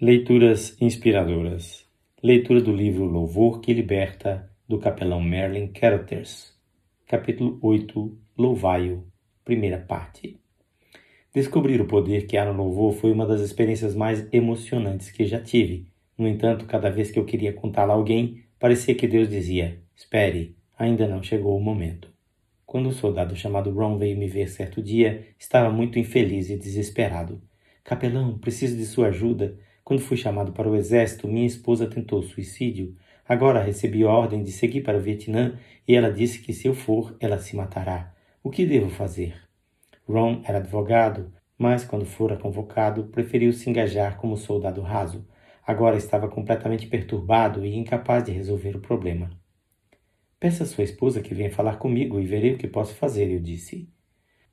Leituras inspiradoras. Leitura do livro Louvor que Liberta, do capelão Merlin Carothers. Capítulo 8 Louvai-o. Primeira parte. Descobrir o poder que há no louvor foi uma das experiências mais emocionantes que já tive. No entanto, cada vez que eu queria contá-la a alguém, parecia que Deus dizia: Espere, ainda não chegou o momento. Quando o soldado chamado Ron veio me ver certo dia, estava muito infeliz e desesperado. Capelão, preciso de sua ajuda. Quando fui chamado para o exército, minha esposa tentou suicídio. Agora recebi ordem de seguir para o Vietnã e ela disse que se eu for, ela se matará. O que devo fazer? Ron era advogado, mas quando fora convocado, preferiu se engajar como soldado raso. Agora estava completamente perturbado e incapaz de resolver o problema. Peça a sua esposa que venha falar comigo e verei o que posso fazer, eu disse.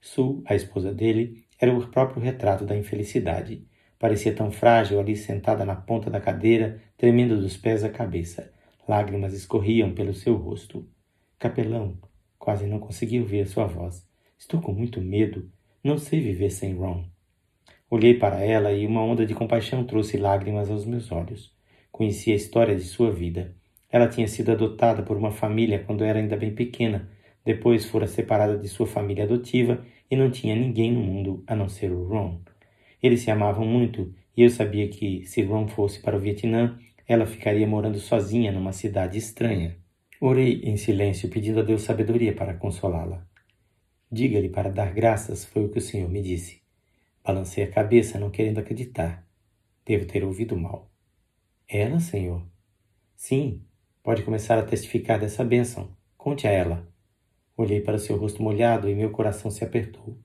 Sue, a esposa dele, era o próprio retrato da infelicidade. Parecia tão frágil ali sentada na ponta da cadeira, tremendo dos pés à cabeça. Lágrimas escorriam pelo seu rosto. Capelão, quase não consegui ouvir a sua voz. Estou com muito medo. Não sei viver sem Ron. Olhei para ela e uma onda de compaixão trouxe lágrimas aos meus olhos. Conheci a história de sua vida. Ela tinha sido adotada por uma família quando era ainda bem pequena. Depois fora separada de sua família adotiva e não tinha ninguém no mundo a não ser o Ron. Eles se amavam muito e eu sabia que, se Ron fosse para o Vietnã, ela ficaria morando sozinha numa cidade estranha. Orei em silêncio, pedindo a Deus sabedoria para consolá-la. Diga-lhe para dar graças, foi o que o Senhor me disse. Balancei a cabeça, não querendo acreditar. Devo ter ouvido mal. Ela, Senhor? Sim, pode começar a testificar dessa bênção. Conte a ela. Olhei para seu rosto molhado e meu coração se apertou.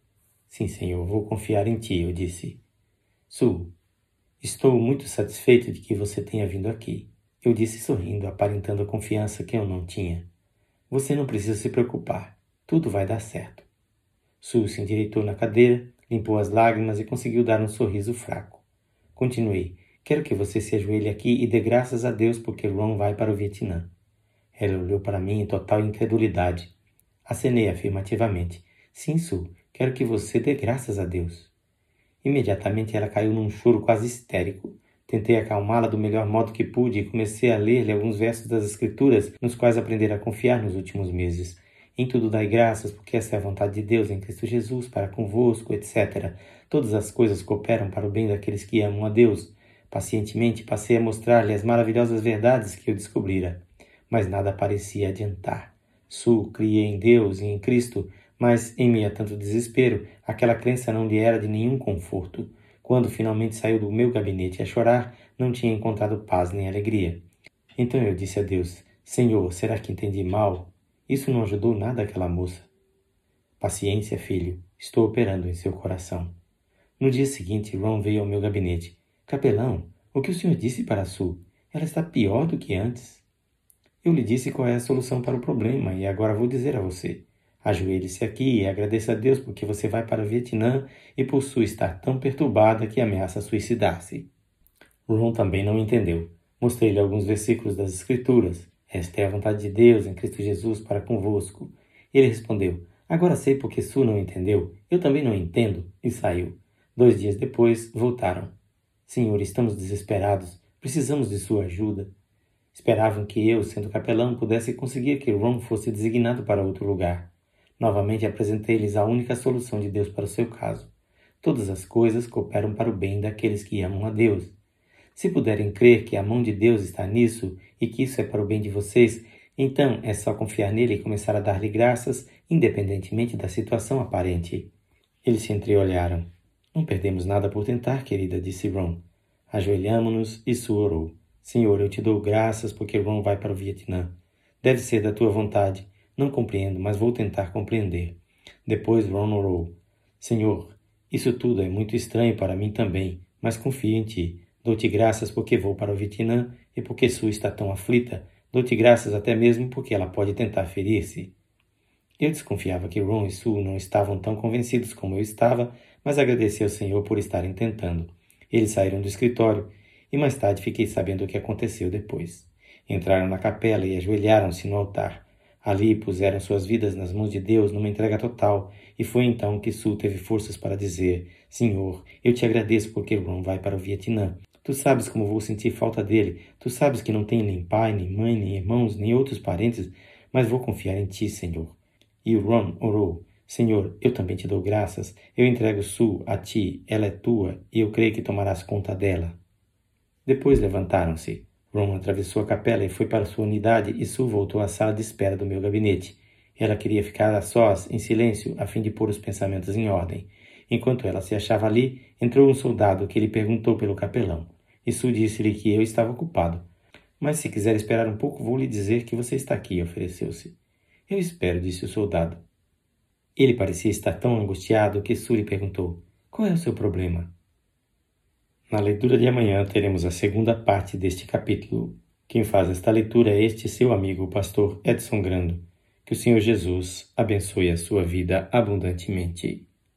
Sim, Senhor, vou confiar em ti, eu disse. Su, estou muito satisfeito de que você tenha vindo aqui. Eu disse sorrindo, aparentando a confiança que eu não tinha. Você não precisa se preocupar. Tudo vai dar certo. Su se endireitou na cadeira, limpou as lágrimas e conseguiu dar um sorriso fraco. Continuei. Quero que você se ajoelhe aqui e dê graças a Deus porque Ron vai para o Vietnã. Ela olhou para mim em total incredulidade. Acenei afirmativamente. Sim, Su, quero que você dê graças a Deus. Imediatamente ela caiu num choro quase histérico. Tentei acalmá-la do melhor modo que pude e comecei a ler-lhe alguns versos das Escrituras nos quais aprendera a confiar nos últimos meses. Em tudo dai graças, porque essa é a vontade de Deus em Cristo Jesus para convosco, etc. Todas as coisas cooperam para o bem daqueles que amam a Deus. Pacientemente passei a mostrar-lhe as maravilhosas verdades que eu descobrira, mas nada parecia adiantar. Su cria em Deus e em Cristo, mas, em meio a tanto desespero, aquela crença não lhe era de nenhum conforto. Quando finalmente saiu do meu gabinete a chorar, não tinha encontrado paz nem alegria. Então eu disse a Deus: Senhor, será que entendi mal? Isso não ajudou nada aquela moça. Paciência, filho, estou operando em seu coração. No dia seguinte, Ron veio ao meu gabinete. Capelão, o que o senhor disse para a Su? Ela está pior do que antes. Eu lhe disse qual é a solução para o problema e agora vou dizer a você. Ajoelhe-se aqui e agradeça a Deus porque você vai para o Vietnã e por sua estar tão perturbada que ameaça suicidar-se. Ron também não entendeu. Mostrei-lhe alguns versículos das Escrituras. Esta é a vontade de Deus em Cristo Jesus para convosco. Ele respondeu: Agora sei porque Su não entendeu. Eu também não entendo. E saiu. Dois dias depois, voltaram. Senhor, estamos desesperados. Precisamos de sua ajuda. Esperavam que eu, sendo capelão, pudesse conseguir que Ron fosse designado para outro lugar. Novamente apresentei-lhes a única solução de Deus para o seu caso. Todas as coisas cooperam para o bem daqueles que amam a Deus. Se puderem crer que a mão de Deus está nisso e que isso é para o bem de vocês, então é só confiar nele e começar a dar-lhe graças, independentemente da situação aparente. Eles se entreolharam. Não perdemos nada por tentar, querida, disse Ron. Ajoelhamo-nos e Su orou. Senhor, eu te dou graças porque Ron vai para o Vietnã. Deve ser da tua vontade. Não compreendo, mas vou tentar compreender. Depois Ron orou. Senhor, isso tudo é muito estranho para mim também, mas confio em ti. Dou-te graças porque vou para o Vietnã e porque Sue está tão aflita. Dou-te graças até mesmo porque ela pode tentar ferir-se. Eu desconfiava que Ron e Sue não estavam tão convencidos como eu estava, mas agradeci ao Senhor por estarem tentando. Eles saíram do escritório e mais tarde fiquei sabendo o que aconteceu depois. Entraram na capela e ajoelharam-se no altar. Ali puseram suas vidas nas mãos de Deus numa entrega total, e foi então que Su teve forças para dizer: Senhor, eu te agradeço porque Ron vai para o Vietnã. Tu sabes como vou sentir falta dele. Tu sabes que não tenho nem pai, nem mãe, nem irmãos, nem outros parentes, mas vou confiar em ti, Senhor. E Ron orou: Senhor, eu também te dou graças. Eu entrego Su a ti, ela é tua, e eu creio que tomarás conta dela. Depois levantaram-se. Ron atravessou a capela e foi para sua unidade, e Su voltou à sala de espera do meu gabinete. Ela queria ficar a sós, em silêncio, a fim de pôr os pensamentos em ordem. Enquanto ela se achava ali, entrou um soldado que lhe perguntou pelo capelão. E Su disse-lhe que eu estava ocupado. Mas se quiser esperar um pouco, vou lhe dizer que você está aqui, ofereceu-se. Eu espero, disse o soldado. Ele parecia estar tão angustiado que Su lhe perguntou: Qual é o seu problema? Na leitura de amanhã teremos a segunda parte deste capítulo. Quem faz esta leitura é este seu amigo, o pastor Edson Grando. Que o Senhor Jesus abençoe a sua vida abundantemente.